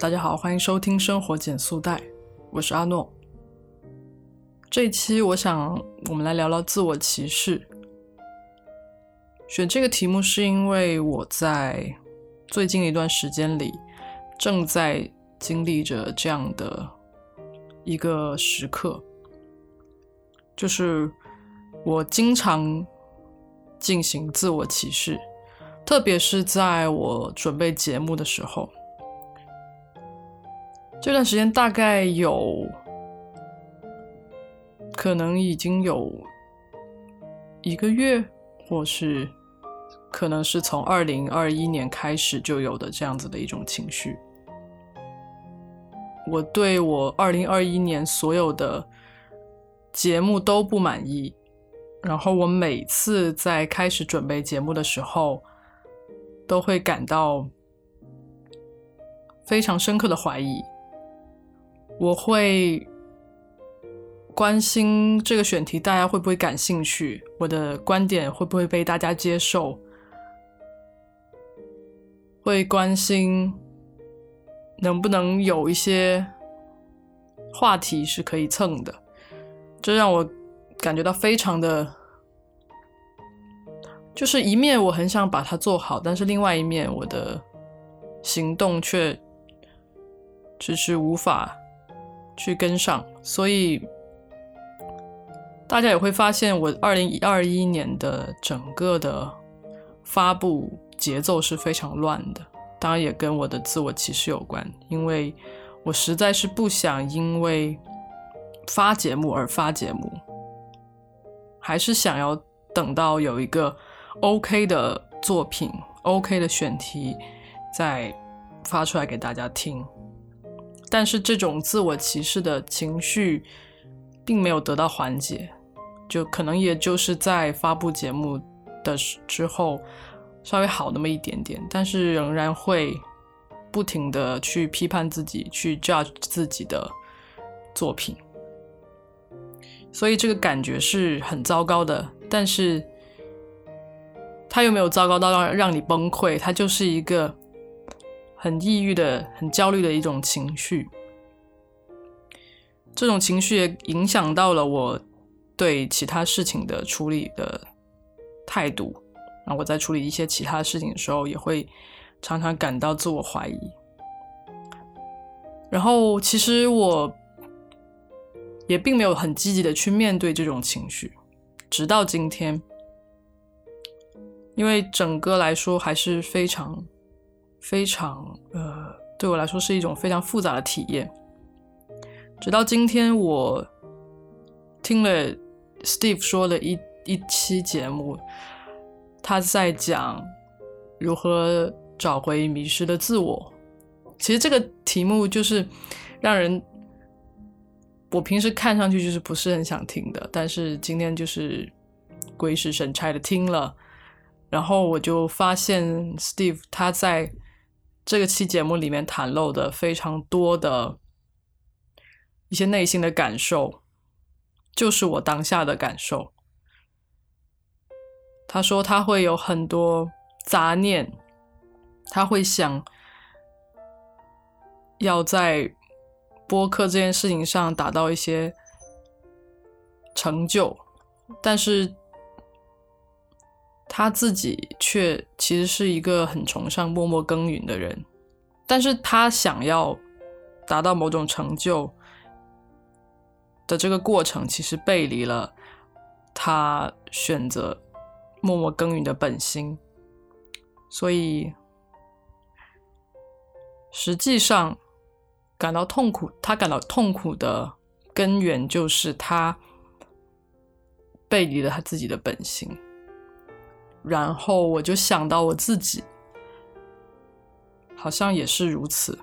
大家好，欢迎收听生活减速带，我是阿诺。这一期我想我们来聊聊自我歧视。选这个题目是因为我在最近一段时间里正在经历着这样的一个时刻，就是我经常进行自我歧视，特别是在我准备节目的时候。这段时间大概有，可能已经有一个月，或是可能是从二零二一年开始就有的这样子的一种情绪。我对我二零二一年所有的节目都不满意，然后我每次在开始准备节目的时候，都会感到非常深刻的怀疑。我会关心这个选题，大家会不会感兴趣？我的观点会不会被大家接受？会关心能不能有一些话题是可以蹭的？这让我感觉到非常的，就是一面我很想把它做好，但是另外一面我的行动却迟迟无法。去跟上，所以大家也会发现，我二零二一年的整个的发布节奏是非常乱的。当然，也跟我的自我歧视有关，因为我实在是不想因为发节目而发节目，还是想要等到有一个 OK 的作品、OK 的选题再发出来给大家听。但是这种自我歧视的情绪并没有得到缓解，就可能也就是在发布节目的之后稍微好那么一点点，但是仍然会不停的去批判自己，去 judge 自己的作品，所以这个感觉是很糟糕的。但是他又没有糟糕到让让你崩溃，他就是一个。很抑郁的、很焦虑的一种情绪，这种情绪也影响到了我对其他事情的处理的态度。那我在处理一些其他事情的时候，也会常常感到自我怀疑。然后，其实我也并没有很积极的去面对这种情绪，直到今天，因为整个来说还是非常。非常呃，对我来说是一种非常复杂的体验。直到今天，我听了 Steve 说的一一期节目，他在讲如何找回迷失的自我。其实这个题目就是让人我平时看上去就是不是很想听的，但是今天就是鬼使神差的听了，然后我就发现 Steve 他在。这个期节目里面袒露的非常多的一些内心的感受，就是我当下的感受。他说他会有很多杂念，他会想要在播客这件事情上达到一些成就，但是。他自己却其实是一个很崇尚默默耕耘的人，但是他想要达到某种成就的这个过程，其实背离了他选择默默耕耘的本心，所以实际上感到痛苦，他感到痛苦的根源就是他背离了他自己的本心。然后我就想到我自己，好像也是如此。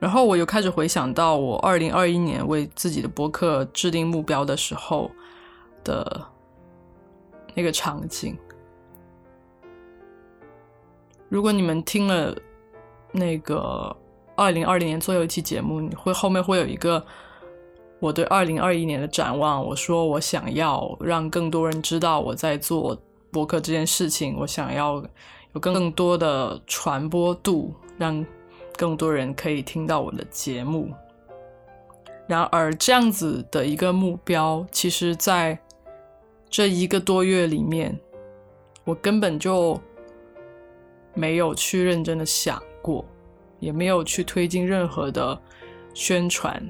然后我又开始回想到我二零二一年为自己的博客制定目标的时候的那个场景。如果你们听了那个二零二零年最后一期节目，你会后面会有一个。我对二零二一年的展望，我说我想要让更多人知道我在做博客这件事情，我想要有更多的传播度，让更多人可以听到我的节目。然而，这样子的一个目标，其实在这一个多月里面，我根本就没有去认真的想过，也没有去推进任何的宣传。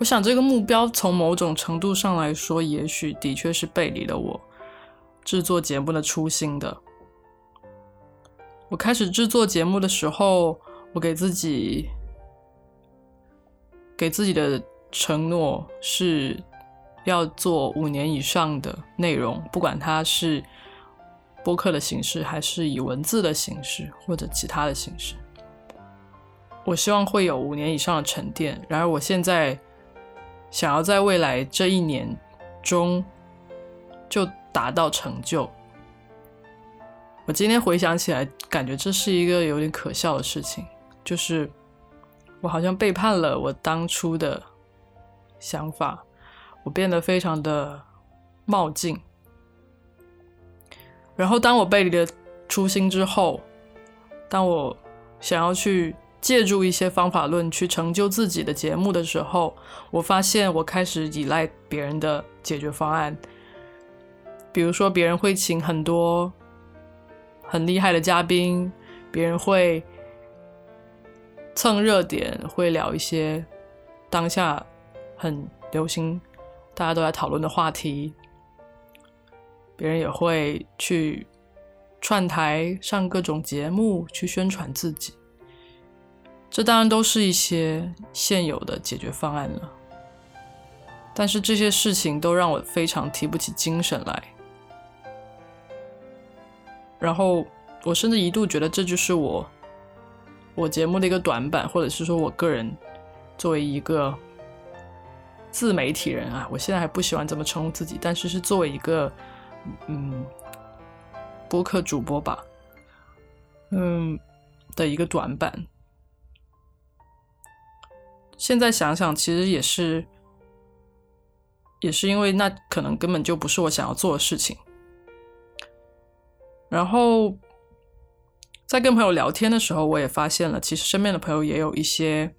我想，这个目标从某种程度上来说，也许的确是背离了我制作节目的初心的。我开始制作节目的时候，我给自己给自己的承诺是要做五年以上的内容，不管它是播客的形式，还是以文字的形式，或者其他的形式。我希望会有五年以上的沉淀。然而，我现在。想要在未来这一年中就达到成就，我今天回想起来，感觉这是一个有点可笑的事情，就是我好像背叛了我当初的想法，我变得非常的冒进，然后当我背离了初心之后，当我想要去。借助一些方法论去成就自己的节目的时候，我发现我开始依赖别人的解决方案。比如说，别人会请很多很厉害的嘉宾，别人会蹭热点，会聊一些当下很流行、大家都在讨论的话题。别人也会去串台上各种节目，去宣传自己。这当然都是一些现有的解决方案了，但是这些事情都让我非常提不起精神来。然后我甚至一度觉得这就是我我节目的一个短板，或者是说我个人作为一个自媒体人啊，我现在还不喜欢这么称呼自己，但是是作为一个嗯播客主播吧，嗯的一个短板。现在想想，其实也是，也是因为那可能根本就不是我想要做的事情。然后在跟朋友聊天的时候，我也发现了，其实身边的朋友也有一些，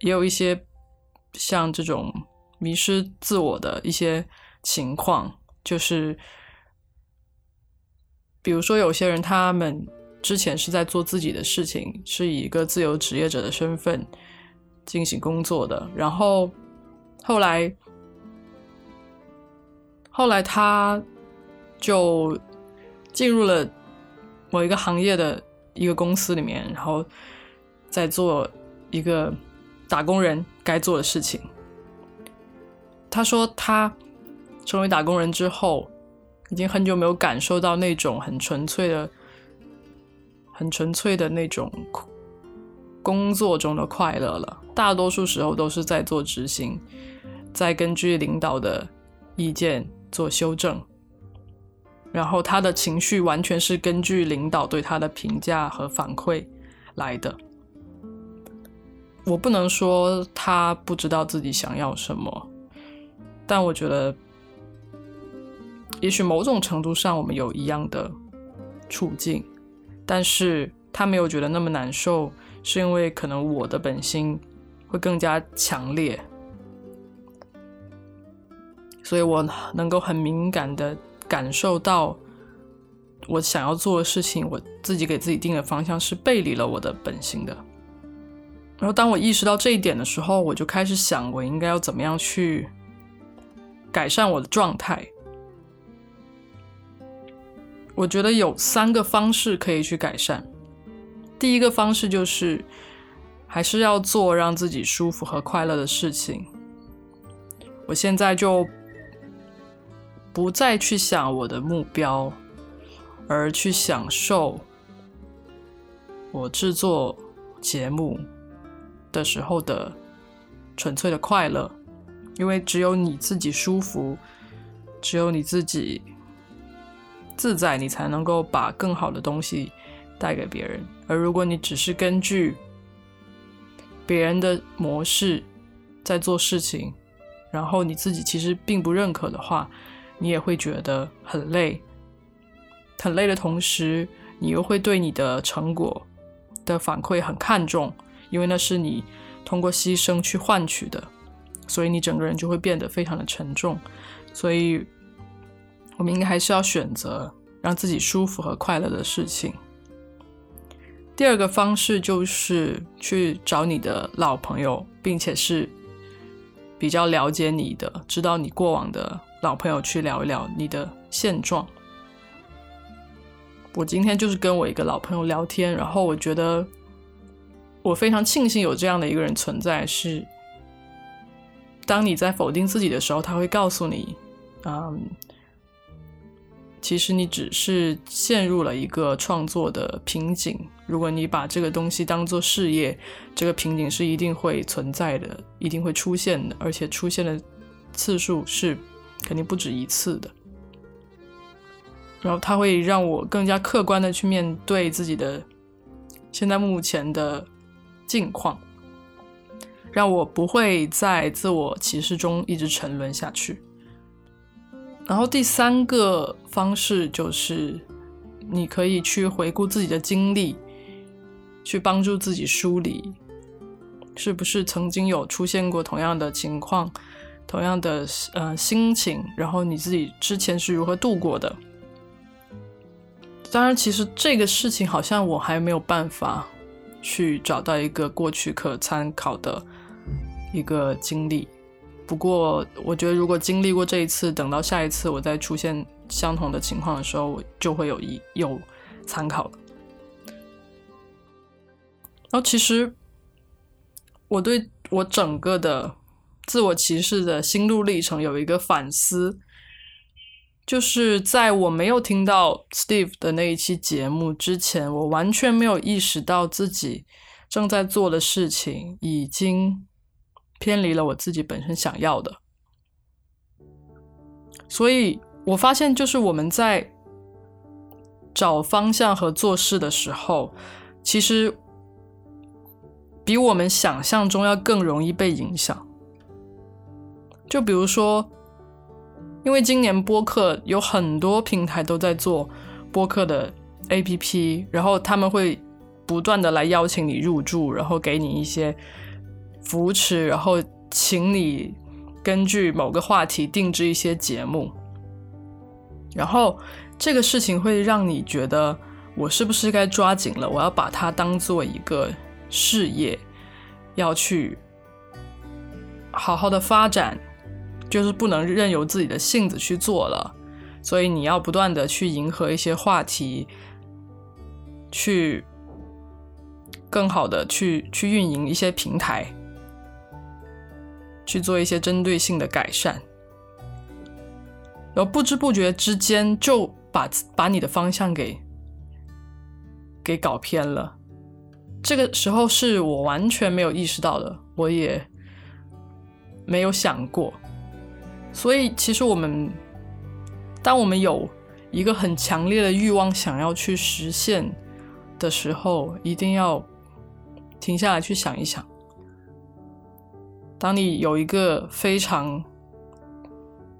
也有一些像这种迷失自我的一些情况，就是比如说有些人他们之前是在做自己的事情，是以一个自由职业者的身份。进行工作的，然后后来后来他就进入了某一个行业的一个公司里面，然后在做一个打工人该做的事情。他说他成为打工人之后，已经很久没有感受到那种很纯粹的、很纯粹的那种。工作中的快乐了，大多数时候都是在做执行，在根据领导的意见做修正，然后他的情绪完全是根据领导对他的评价和反馈来的。我不能说他不知道自己想要什么，但我觉得，也许某种程度上我们有一样的处境，但是他没有觉得那么难受。是因为可能我的本心会更加强烈，所以我能够很敏感的感受到，我想要做的事情，我自己给自己定的方向是背离了我的本心的。然后当我意识到这一点的时候，我就开始想，我应该要怎么样去改善我的状态。我觉得有三个方式可以去改善。第一个方式就是，还是要做让自己舒服和快乐的事情。我现在就不再去想我的目标，而去享受我制作节目的时候的纯粹的快乐。因为只有你自己舒服，只有你自己自在，你才能够把更好的东西。带给别人，而如果你只是根据别人的模式在做事情，然后你自己其实并不认可的话，你也会觉得很累，很累的同时，你又会对你的成果的反馈很看重，因为那是你通过牺牲去换取的，所以你整个人就会变得非常的沉重。所以，我们应该还是要选择让自己舒服和快乐的事情。第二个方式就是去找你的老朋友，并且是比较了解你的、知道你过往的老朋友去聊一聊你的现状。我今天就是跟我一个老朋友聊天，然后我觉得我非常庆幸有这样的一个人存在。是当你在否定自己的时候，他会告诉你，嗯。其实你只是陷入了一个创作的瓶颈。如果你把这个东西当做事业，这个瓶颈是一定会存在的，一定会出现的，而且出现的次数是肯定不止一次的。然后它会让我更加客观的去面对自己的现在目前的境况，让我不会在自我歧视中一直沉沦下去。然后第三个方式就是，你可以去回顾自己的经历，去帮助自己梳理，是不是曾经有出现过同样的情况，同样的呃心情，然后你自己之前是如何度过的？当然，其实这个事情好像我还没有办法去找到一个过去可参考的一个经历。不过，我觉得如果经历过这一次，等到下一次我再出现相同的情况的时候，我就会有一有参考了。然后，其实我对我整个的自我歧视的心路历程有一个反思，就是在我没有听到 Steve 的那一期节目之前，我完全没有意识到自己正在做的事情已经。偏离了我自己本身想要的，所以我发现，就是我们在找方向和做事的时候，其实比我们想象中要更容易被影响。就比如说，因为今年播客有很多平台都在做播客的 APP，然后他们会不断的来邀请你入驻，然后给你一些。扶持，然后请你根据某个话题定制一些节目，然后这个事情会让你觉得我是不是该抓紧了？我要把它当做一个事业，要去好好的发展，就是不能任由自己的性子去做了。所以你要不断的去迎合一些话题，去更好的去去运营一些平台。去做一些针对性的改善，然后不知不觉之间就把把你的方向给给搞偏了。这个时候是我完全没有意识到的，我也没有想过。所以，其实我们当我们有一个很强烈的欲望想要去实现的时候，一定要停下来去想一想。当你有一个非常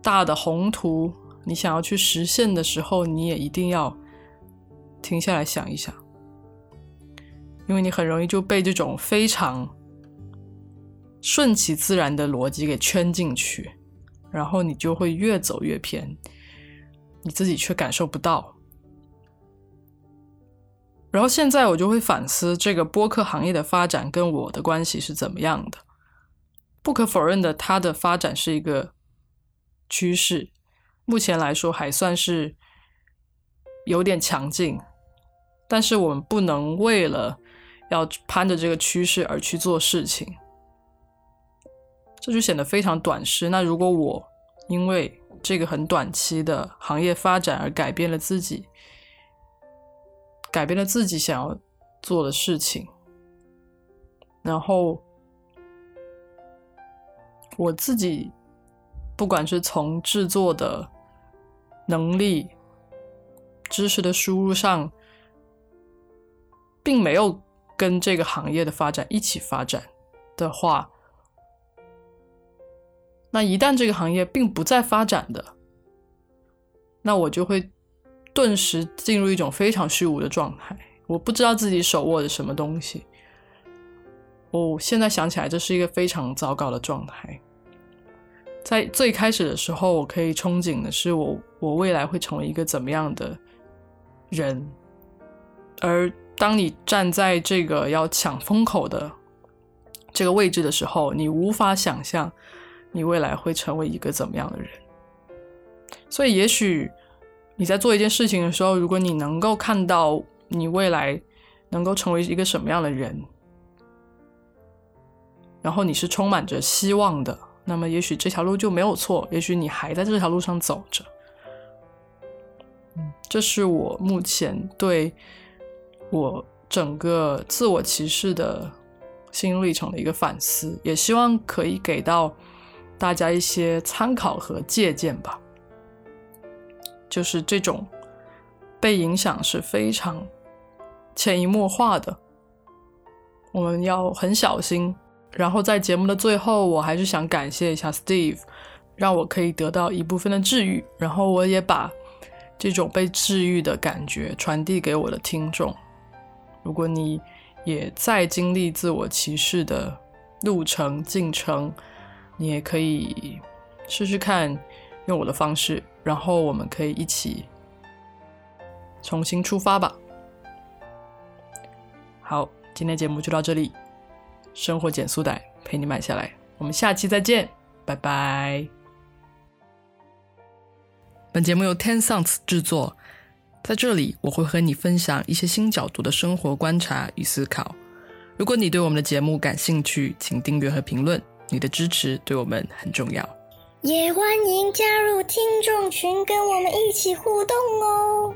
大的宏图，你想要去实现的时候，你也一定要停下来想一想，因为你很容易就被这种非常顺其自然的逻辑给圈进去，然后你就会越走越偏，你自己却感受不到。然后现在我就会反思这个播客行业的发展跟我的关系是怎么样的。不可否认的，它的发展是一个趋势。目前来说还算是有点强劲，但是我们不能为了要攀着这个趋势而去做事情，这就显得非常短视。那如果我因为这个很短期的行业发展而改变了自己，改变了自己想要做的事情，然后。我自己，不管是从制作的能力、知识的输入上，并没有跟这个行业的发展一起发展的话，那一旦这个行业并不再发展的，那我就会顿时进入一种非常虚无的状态。我不知道自己手握着什么东西。我现在想起来，这是一个非常糟糕的状态。在最开始的时候，我可以憧憬的是我我未来会成为一个怎么样的人，而当你站在这个要抢风口的这个位置的时候，你无法想象你未来会成为一个怎么样的人。所以，也许你在做一件事情的时候，如果你能够看到你未来能够成为一个什么样的人，然后你是充满着希望的。那么，也许这条路就没有错，也许你还在这条路上走着。这是我目前对我整个自我歧视的心路历程的一个反思，也希望可以给到大家一些参考和借鉴吧。就是这种被影响是非常潜移默化的，我们要很小心。然后在节目的最后，我还是想感谢一下 Steve，让我可以得到一部分的治愈。然后我也把这种被治愈的感觉传递给我的听众。如果你也在经历自我歧视的路程进程，你也可以试试看用我的方式，然后我们可以一起重新出发吧。好，今天节目就到这里。生活减速带陪你买下来，我们下期再见，拜拜。本节目由 Ten Sounds 制作，在这里我会和你分享一些新角度的生活观察与思考。如果你对我们的节目感兴趣，请订阅和评论，你的支持对我们很重要。也欢迎加入听众群，跟我们一起互动哦。